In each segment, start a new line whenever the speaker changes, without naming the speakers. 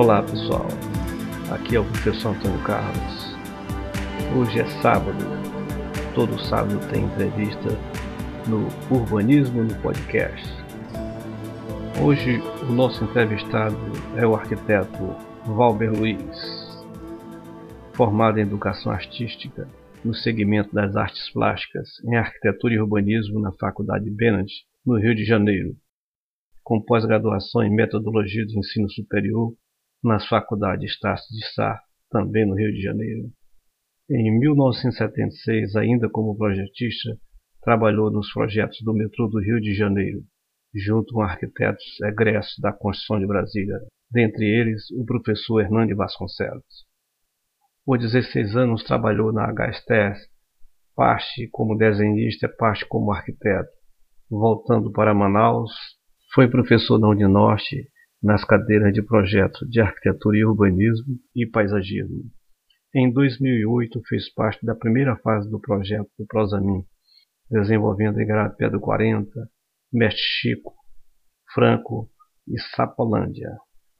Olá pessoal, aqui é o professor Antônio Carlos. Hoje é sábado, todo sábado tem entrevista no Urbanismo no Podcast. Hoje o nosso entrevistado é o arquiteto Valber Luiz, formado em Educação Artística no segmento das artes plásticas em Arquitetura e Urbanismo na Faculdade Bennett, no Rio de Janeiro, com pós-graduação em Metodologia de Ensino Superior nas faculdades Estácio de Sá, também no Rio de Janeiro. Em 1976, ainda como projetista, trabalhou nos projetos do metrô do Rio de Janeiro, junto com arquitetos egressos da Construção de Brasília, dentre eles o professor Hernani Vasconcelos. Por 16 anos trabalhou na HSTS, parte como desenhista, parte como arquiteto. Voltando para Manaus, foi professor da Uninorte nas cadeiras de projeto de arquitetura e urbanismo e paisagismo. Em 2008 fez parte da primeira fase do projeto do Prosamin, desenvolvendo Igarapé do 40, Mestre Chico, Franco e Sapolândia.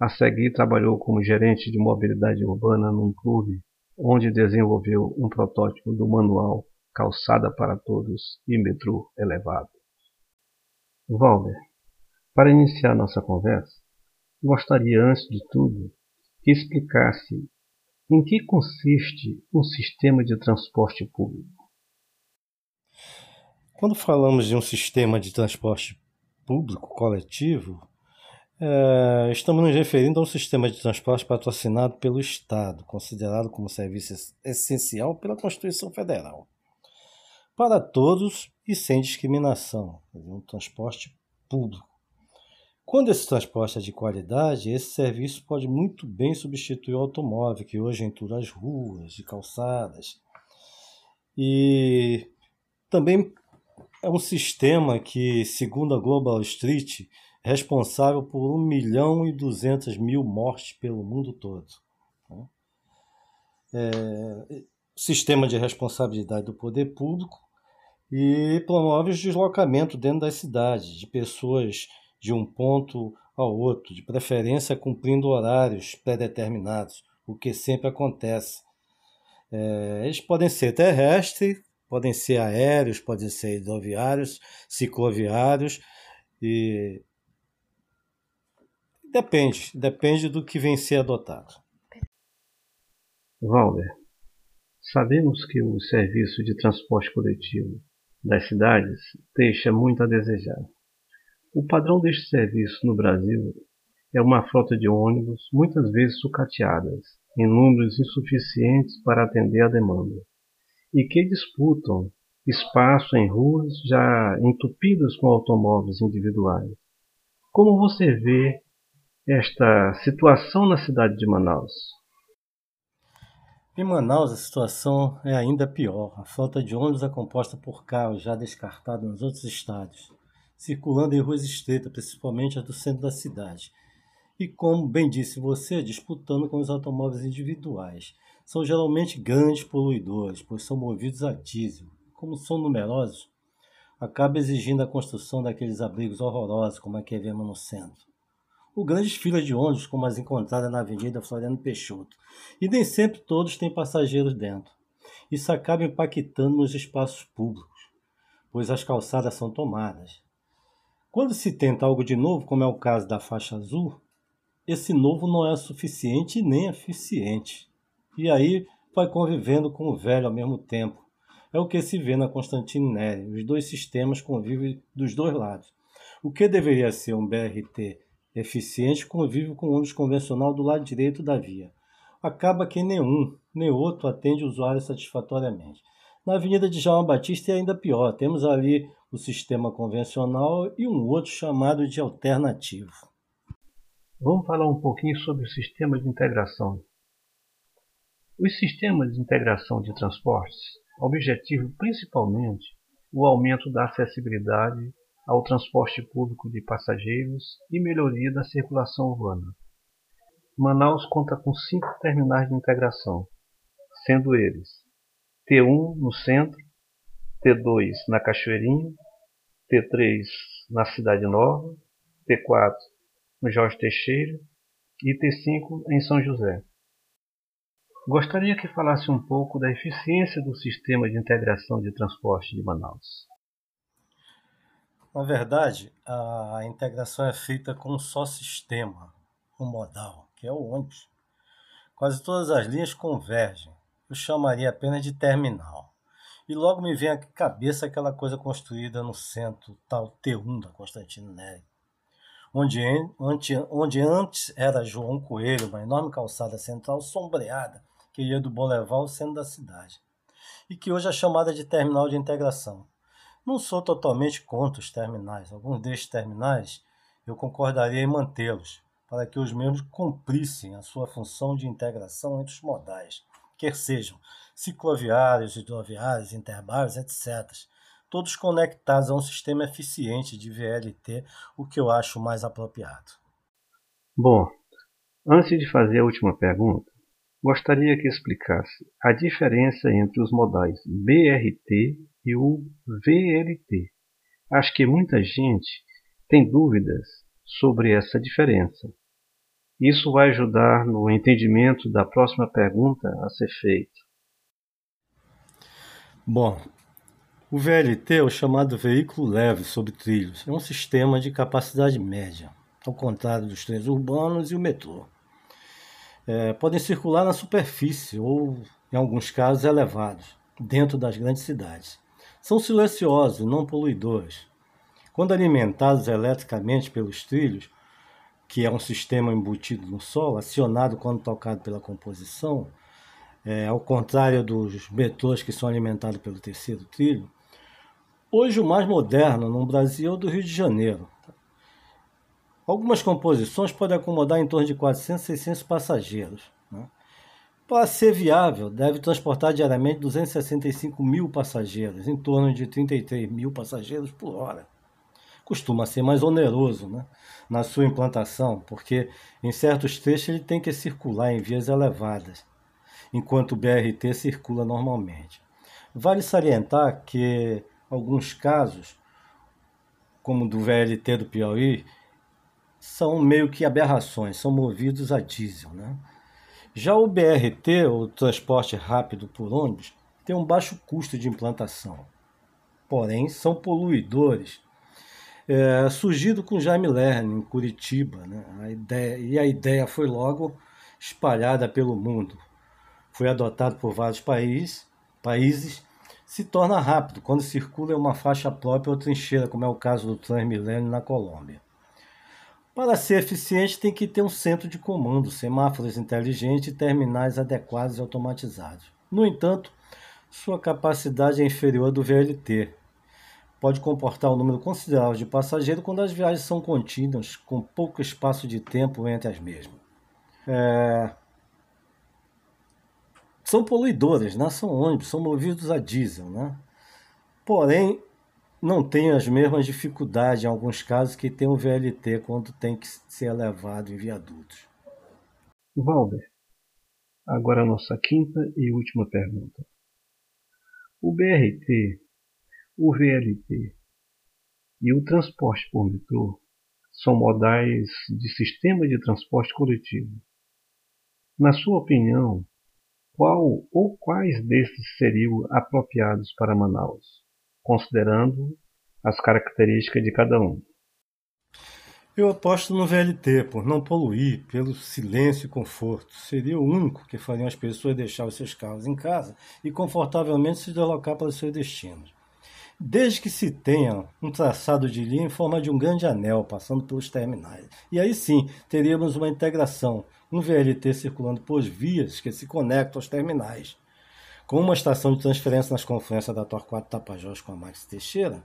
A seguir trabalhou como gerente de mobilidade urbana num clube, onde desenvolveu um protótipo do manual Calçada para Todos e Metrô Elevado. Valber, para iniciar nossa conversa, Gostaria, antes de tudo, que explicasse em que consiste um sistema de transporte público.
Quando falamos de um sistema de transporte público coletivo, é, estamos nos referindo a um sistema de transporte patrocinado pelo Estado, considerado como serviço essencial pela Constituição Federal, para todos e sem discriminação, um transporte público quando esse transporte é de qualidade, esse serviço pode muito bem substituir o automóvel, que hoje entura as ruas e calçadas. E também é um sistema que, segundo a Global Street, é responsável por 1 milhão e 200 mil mortes pelo mundo todo. Né? É, sistema de responsabilidade do poder público e promove o deslocamento dentro das cidades de pessoas de um ponto ao outro, de preferência cumprindo horários pré-determinados, o que sempre acontece. É, eles podem ser terrestres, podem ser aéreos, podem ser hidroviários, cicloviários e depende, depende do que vem ser adotado.
Valder, sabemos que o serviço de transporte coletivo das cidades deixa muito a desejar. O padrão deste serviço no Brasil é uma frota de ônibus, muitas vezes sucateadas, em números insuficientes para atender à demanda, e que disputam espaço em ruas já entupidas com automóveis individuais. Como você vê esta situação na cidade de Manaus?
Em Manaus, a situação é ainda pior. A frota de ônibus é composta por carros já descartados nos outros estados circulando em ruas estreitas, principalmente as do centro da cidade. E como bem disse você, disputando com os automóveis individuais. São geralmente grandes poluidores, pois são movidos a diesel. Como são numerosos, acaba exigindo a construção daqueles abrigos horrorosos, como a que vemos no centro. Ou grandes filas de ônibus, como as encontradas na Avenida Floriano Peixoto. E nem sempre todos têm passageiros dentro. Isso acaba impactando nos espaços públicos, pois as calçadas são tomadas. Quando se tenta algo de novo, como é o caso da faixa azul, esse novo não é suficiente nem eficiente. E aí vai convivendo com o velho ao mesmo tempo. É o que se vê na Constantine Neri. Os dois sistemas convivem dos dois lados. O que deveria ser um BRT eficiente convive com o ônibus convencional do lado direito da via. Acaba que nenhum nem outro atende o usuário satisfatoriamente. Na Avenida de João Batista é ainda pior. Temos ali o sistema convencional e um outro chamado de alternativo.
Vamos falar um pouquinho sobre o sistema de integração. Os sistemas de integração de transportes objetivam principalmente o aumento da acessibilidade ao transporte público de passageiros e melhoria da circulação urbana. Manaus conta com cinco terminais de integração, sendo eles T1 no centro, T2 na Cachoeirinha, T3 na Cidade Nova, T4 no Jorge Teixeira, e T5 em São José. Gostaria que falasse um pouco da eficiência do sistema de integração de transporte de Manaus.
Na verdade, a integração é feita com um só sistema, um modal, que é o ônibus. Quase todas as linhas convergem. Eu chamaria apenas de terminal. E logo me vem à cabeça aquela coisa construída no centro, tal T1 da Constantino Neri, onde, onde, onde antes era João Coelho, uma enorme calçada central sombreada que ia do Boulevard ao centro da cidade, e que hoje é chamada de terminal de integração. Não sou totalmente contra os terminais. Alguns destes terminais eu concordaria em mantê-los, para que os mesmos cumprissem a sua função de integração entre os modais, quer sejam cicloviários, hidroviários, interbairros, etc. Todos conectados a um sistema eficiente de VLT, o que eu acho mais apropriado.
Bom, antes de fazer a última pergunta, gostaria que explicasse a diferença entre os modais BRT e o VLT. Acho que muita gente tem dúvidas sobre essa diferença. Isso vai ajudar no entendimento da próxima pergunta a ser feita.
Bom, o VLT é o chamado veículo leve sobre trilhos. É um sistema de capacidade média, ao contrário dos trens urbanos e o metrô. É, podem circular na superfície ou, em alguns casos, elevados, dentro das grandes cidades. São silenciosos, não poluidores. Quando alimentados eletricamente pelos trilhos, que é um sistema embutido no solo, acionado quando tocado pela composição, é, ao contrário dos metrôs que são alimentados pelo terceiro trilho. Hoje o mais moderno no Brasil é o do Rio de Janeiro. Algumas composições podem acomodar em torno de 400, 600 passageiros. Né? Para ser viável, deve transportar diariamente 265 mil passageiros, em torno de 33 mil passageiros por hora. Costuma ser mais oneroso né, na sua implantação, porque em certos trechos ele tem que circular em vias elevadas, enquanto o BRT circula normalmente. Vale salientar que alguns casos, como do VLT do Piauí, são meio que aberrações, são movidos a diesel. Né? Já o BRT, o transporte rápido por ônibus, tem um baixo custo de implantação. Porém, são poluidores. É, surgido com Jaime Lerner, em Curitiba, né? a ideia, e a ideia foi logo espalhada pelo mundo. Foi adotado por vários países, países se torna rápido quando circula em uma faixa própria ou trincheira, como é o caso do Transmilênio na Colômbia. Para ser eficiente, tem que ter um centro de comando, semáforos inteligentes e terminais adequados e automatizados. No entanto, sua capacidade é inferior à do VLT. Pode comportar um número considerável de passageiros quando as viagens são contínuas, com pouco espaço de tempo entre as mesmas. É... São poluidores, né? são ônibus, são movidos a diesel. Né? Porém, não tem as mesmas dificuldades, em alguns casos, que tem o VLT quando tem que ser elevado em viadutos.
Valber, agora a nossa quinta e última pergunta. O BRT, o VLT e o transporte por metrô são modais de sistema de transporte coletivo. Na sua opinião, qual ou quais desses seriam apropriados para Manaus? considerando as características de cada um.
Eu aposto no VLT, por não poluir, pelo silêncio e conforto. Seria o único que faria as pessoas deixar seus carros em casa e confortavelmente se deslocar para os seus destinos. Desde que se tenha um traçado de linha em forma de um grande anel passando pelos terminais. E aí sim teríamos uma integração, um VLT circulando por vias que se conectam aos terminais com uma estação de transferência nas confluências da Torquato Tapajós com a Max Teixeira,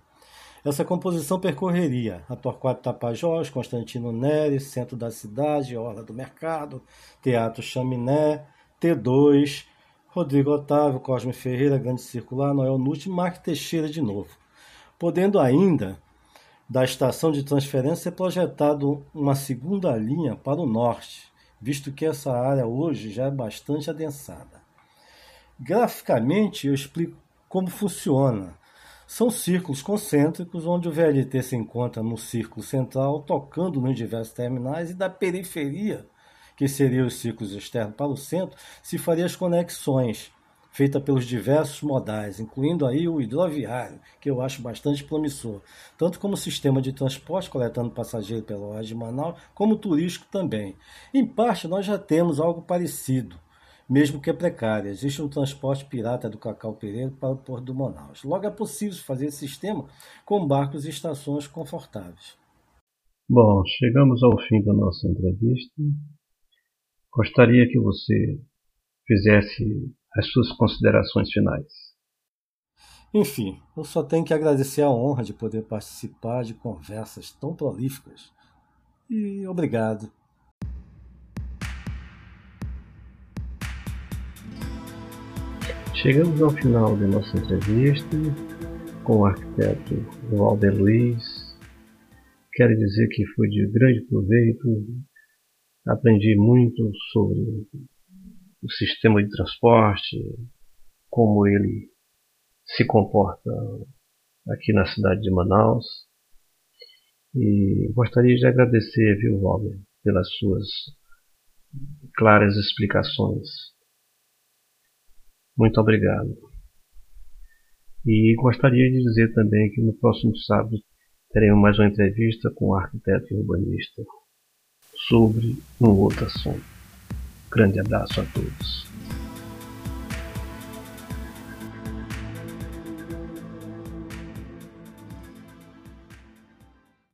essa composição percorreria a Torquato Tapajós, Constantino Neres, centro da cidade, Orla do Mercado, Teatro Chaminé, T2, Rodrigo Otávio, Cosme Ferreira, Grande Circular, Noel Nutti e Mark Teixeira de novo. Podendo ainda, da estação de transferência, ser projetado uma segunda linha para o norte, visto que essa área hoje já é bastante adensada. Graficamente, eu explico como funciona. São círculos concêntricos onde o VLT se encontra no círculo central, tocando nos diversos terminais, e da periferia que seriam os ciclos externos para o centro, se faria as conexões feita pelos diversos modais, incluindo aí o hidroviário, que eu acho bastante promissor, tanto como sistema de transporte coletando passageiro pela Oeste de Manaus, como turístico também. Em parte, nós já temos algo parecido, mesmo que é precário. Existe um transporte pirata do Cacau Pereira para o Porto do Manaus. Logo, é possível fazer esse sistema com barcos e estações confortáveis.
Bom, chegamos ao fim da nossa entrevista. Gostaria que você fizesse as suas considerações finais.
Enfim, eu só tenho que agradecer a honra de poder participar de conversas tão prolíficas. E obrigado.
Chegamos ao final da nossa entrevista com o arquiteto Walter Luiz. Quero dizer que foi de grande proveito. Aprendi muito sobre o sistema de transporte, como ele se comporta aqui na cidade de Manaus. E gostaria de agradecer, viu, Walter, pelas suas claras explicações. Muito obrigado. E gostaria de dizer também que no próximo sábado teremos mais uma entrevista com o arquiteto e urbanista sobre um outro assunto. Grande abraço a todos.